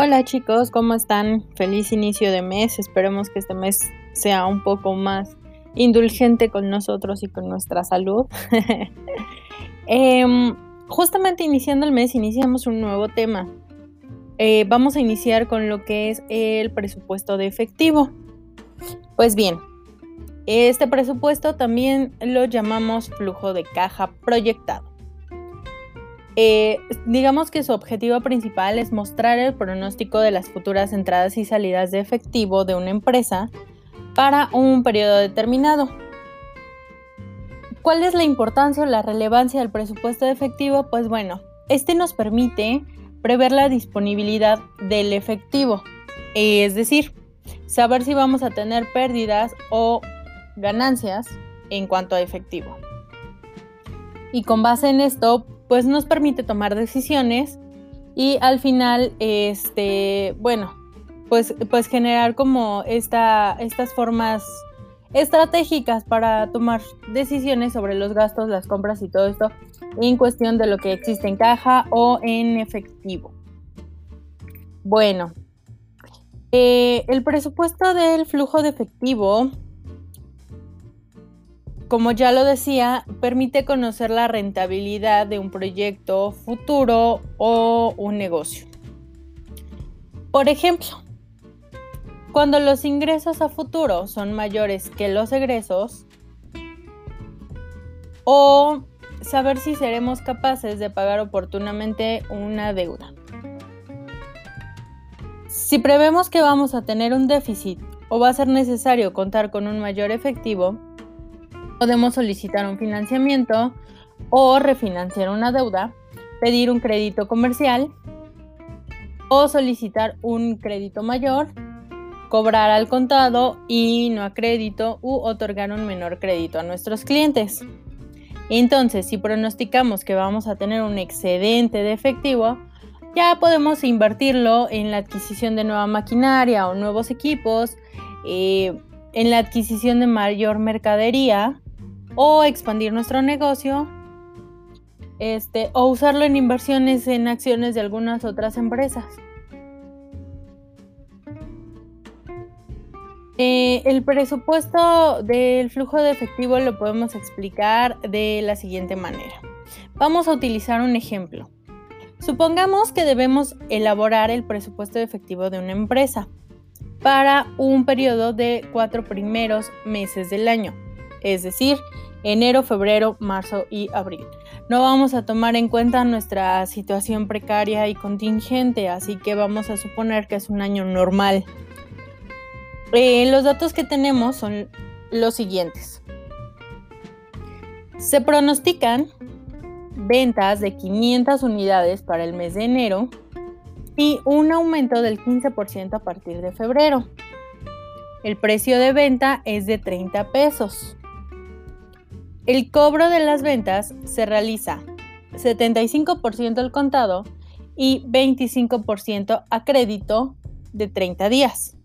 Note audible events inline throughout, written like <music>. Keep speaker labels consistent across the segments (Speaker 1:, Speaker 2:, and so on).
Speaker 1: Hola chicos, ¿cómo están? Feliz inicio de mes. Esperemos que este mes sea un poco más indulgente con nosotros y con nuestra salud. <laughs> Em, justamente iniciando el mes, iniciamos un nuevo tema. Eh, vamos a iniciar con lo que es el presupuesto de efectivo. Pues bien, este presupuesto también lo llamamos flujo de caja proyectado. Eh, digamos que su objetivo principal es mostrar el pronóstico de las futuras entradas y salidas de efectivo de una empresa para un periodo determinado. ¿Cuál es la importancia o la relevancia del presupuesto de efectivo? Pues bueno, este nos permite prever la disponibilidad del efectivo, es decir, saber si vamos a tener pérdidas o ganancias en cuanto a efectivo. Y con base en esto pues nos permite tomar decisiones y al final, este, bueno, pues, pues generar como esta, estas formas estratégicas para tomar decisiones sobre los gastos, las compras y todo esto en cuestión de lo que existe en caja o en efectivo. Bueno, eh, el presupuesto del flujo de efectivo como ya lo decía, permite conocer la rentabilidad de un proyecto futuro o un negocio. Por ejemplo, cuando los ingresos a futuro son mayores que los egresos, o saber si seremos capaces de pagar oportunamente una deuda. Si prevemos que vamos a tener un déficit o va a ser necesario contar con un mayor efectivo, Podemos solicitar un financiamiento o refinanciar una deuda, pedir un crédito comercial o solicitar un crédito mayor, cobrar al contado y no a crédito u otorgar un menor crédito a nuestros clientes. Entonces, si pronosticamos que vamos a tener un excedente de efectivo, ya podemos invertirlo en la adquisición de nueva maquinaria o nuevos equipos, eh, en la adquisición de mayor mercadería o expandir nuestro negocio este, o usarlo en inversiones en acciones de algunas otras empresas. Eh, el presupuesto del flujo de efectivo lo podemos explicar de la siguiente manera. Vamos a utilizar un ejemplo. Supongamos que debemos elaborar el presupuesto de efectivo de una empresa para un periodo de cuatro primeros meses del año, es decir, enero, febrero, marzo y abril. No vamos a tomar en cuenta nuestra situación precaria y contingente, así que vamos a suponer que es un año normal. Eh, los datos que tenemos son los siguientes. Se pronostican ventas de 500 unidades para el mes de enero y un aumento del 15% a partir de febrero. El precio de venta es de 30 pesos. El cobro de las ventas se realiza 75% al contado y 25% a crédito de 30 días.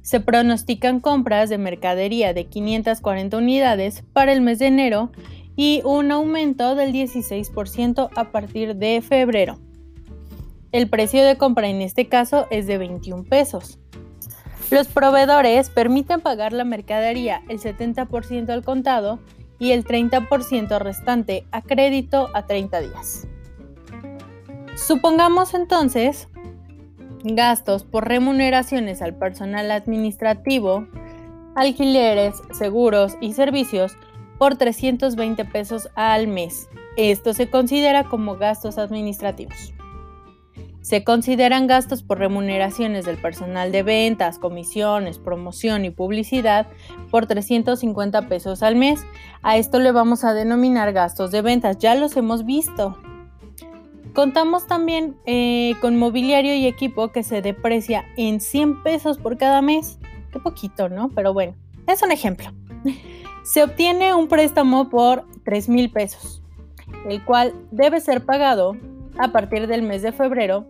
Speaker 1: Se pronostican compras de mercadería de 540 unidades para el mes de enero y un aumento del 16% a partir de febrero. El precio de compra en este caso es de 21 pesos. Los proveedores permiten pagar la mercadería el 70% al contado y el 30% restante a crédito a 30 días. Supongamos entonces gastos por remuneraciones al personal administrativo, alquileres, seguros y servicios por 320 pesos al mes. Esto se considera como gastos administrativos. Se consideran gastos por remuneraciones del personal de ventas, comisiones, promoción y publicidad por 350 pesos al mes. A esto le vamos a denominar gastos de ventas, ya los hemos visto. Contamos también eh, con mobiliario y equipo que se deprecia en 100 pesos por cada mes. Qué poquito, ¿no? Pero bueno, es un ejemplo. Se obtiene un préstamo por 3 mil pesos, el cual debe ser pagado a partir del mes de febrero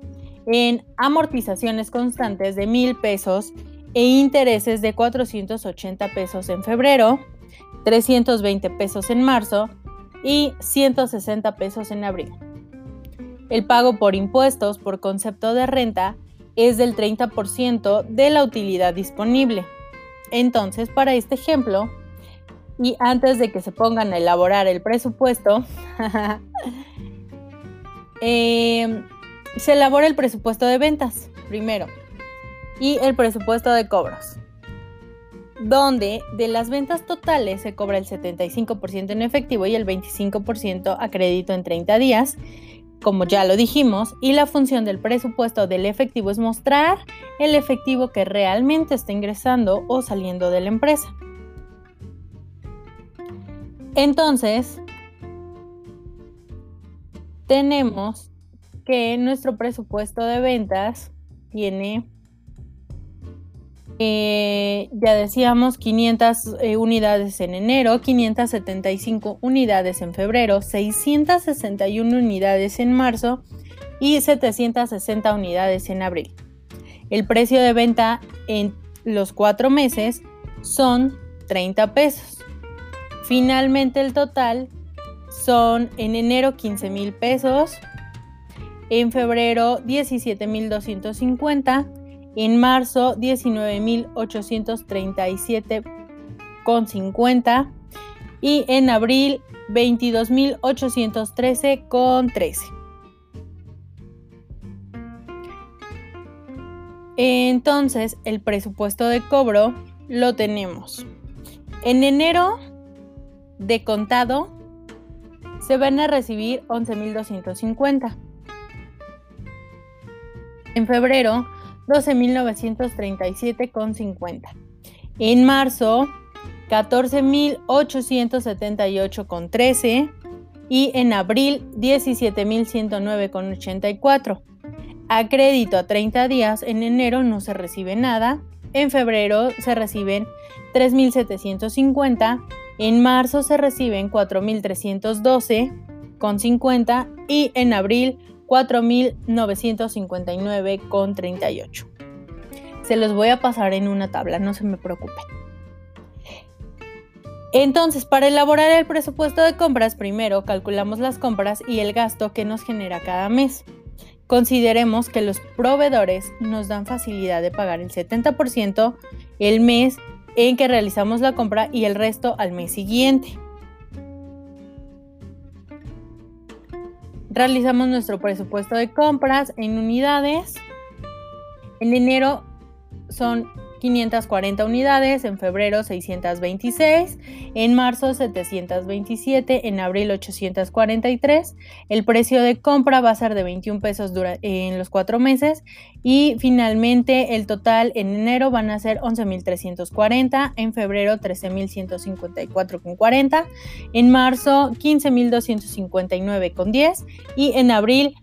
Speaker 1: en amortizaciones constantes de mil pesos e intereses de 480 pesos en febrero, 320 pesos en marzo y 160 pesos en abril. El pago por impuestos por concepto de renta es del 30% de la utilidad disponible. Entonces, para este ejemplo, y antes de que se pongan a elaborar el presupuesto, <laughs> eh, se elabora el presupuesto de ventas primero y el presupuesto de cobros, donde de las ventas totales se cobra el 75% en efectivo y el 25% a crédito en 30 días, como ya lo dijimos, y la función del presupuesto del efectivo es mostrar el efectivo que realmente está ingresando o saliendo de la empresa. Entonces, tenemos que nuestro presupuesto de ventas tiene, eh, ya decíamos, 500 eh, unidades en enero, 575 unidades en febrero, 661 unidades en marzo y 760 unidades en abril. El precio de venta en los cuatro meses son 30 pesos. Finalmente el total son en enero 15 mil pesos, en febrero 17 mil 250, en marzo 19 mil 837 con 50 y en abril 22 mil 813 con 13. Entonces el presupuesto de cobro lo tenemos. En enero de contado se van a recibir 11.250. En febrero, 12.937,50. En marzo, 14.878,13. Y en abril, 17.109,84. A crédito a 30 días, en enero no se recibe nada. En febrero se reciben 3.750 en marzo se reciben 4.312,50 y en abril 4.959,38. Se los voy a pasar en una tabla, no se me preocupen. Entonces, para elaborar el presupuesto de compras, primero calculamos las compras y el gasto que nos genera cada mes. Consideremos que los proveedores nos dan facilidad de pagar el 70% el mes en que realizamos la compra y el resto al mes siguiente. Realizamos nuestro presupuesto de compras en unidades. En enero son 540 unidades, en febrero 626, en marzo 727, en abril 843. El precio de compra va a ser de 21 pesos en los cuatro meses y finalmente el total en enero van a ser 11.340, en febrero 13.154,40, en marzo 15.259,10 y en abril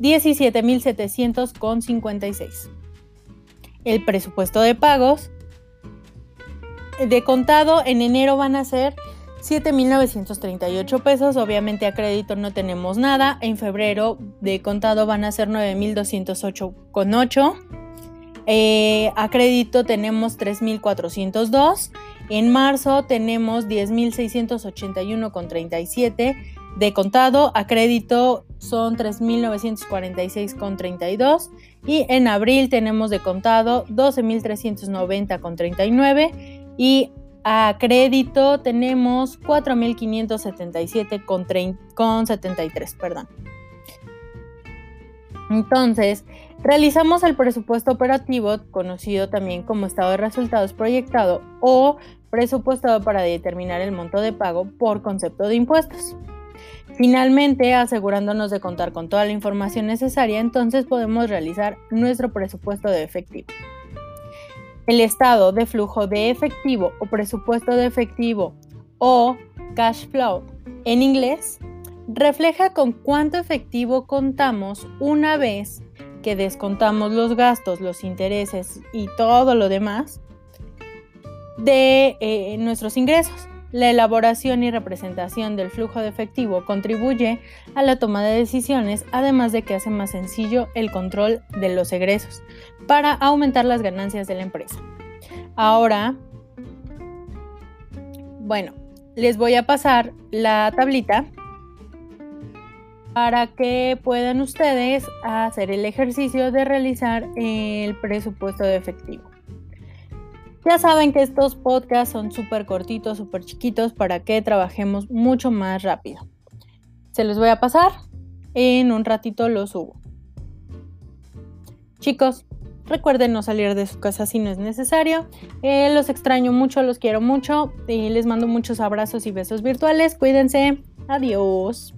Speaker 1: 17.700,56 el presupuesto de pagos. De contado en enero van a ser 7.938 pesos, obviamente a crédito no tenemos nada. En febrero de contado van a ser 9.208,8. Eh, a crédito tenemos 3.402. En marzo tenemos 10.681,37 de contado. A crédito son 3.946,32 y en abril tenemos de contado 12.390,39 y a crédito tenemos 4.577,73, perdón. Entonces, realizamos el presupuesto operativo, conocido también como estado de resultados proyectado o presupuestado para determinar el monto de pago por concepto de impuestos. Finalmente, asegurándonos de contar con toda la información necesaria, entonces podemos realizar nuestro presupuesto de efectivo. El estado de flujo de efectivo o presupuesto de efectivo o cash flow en inglés refleja con cuánto efectivo contamos una vez que descontamos los gastos, los intereses y todo lo demás de eh, nuestros ingresos. La elaboración y representación del flujo de efectivo contribuye a la toma de decisiones, además de que hace más sencillo el control de los egresos para aumentar las ganancias de la empresa. Ahora, bueno, les voy a pasar la tablita para que puedan ustedes hacer el ejercicio de realizar el presupuesto de efectivo. Ya saben que estos podcasts son súper cortitos, súper chiquitos para que trabajemos mucho más rápido. Se los voy a pasar, en un ratito los subo. Chicos, recuerden no salir de su casa si no es necesario. Eh, los extraño mucho, los quiero mucho y les mando muchos abrazos y besos virtuales. Cuídense. Adiós.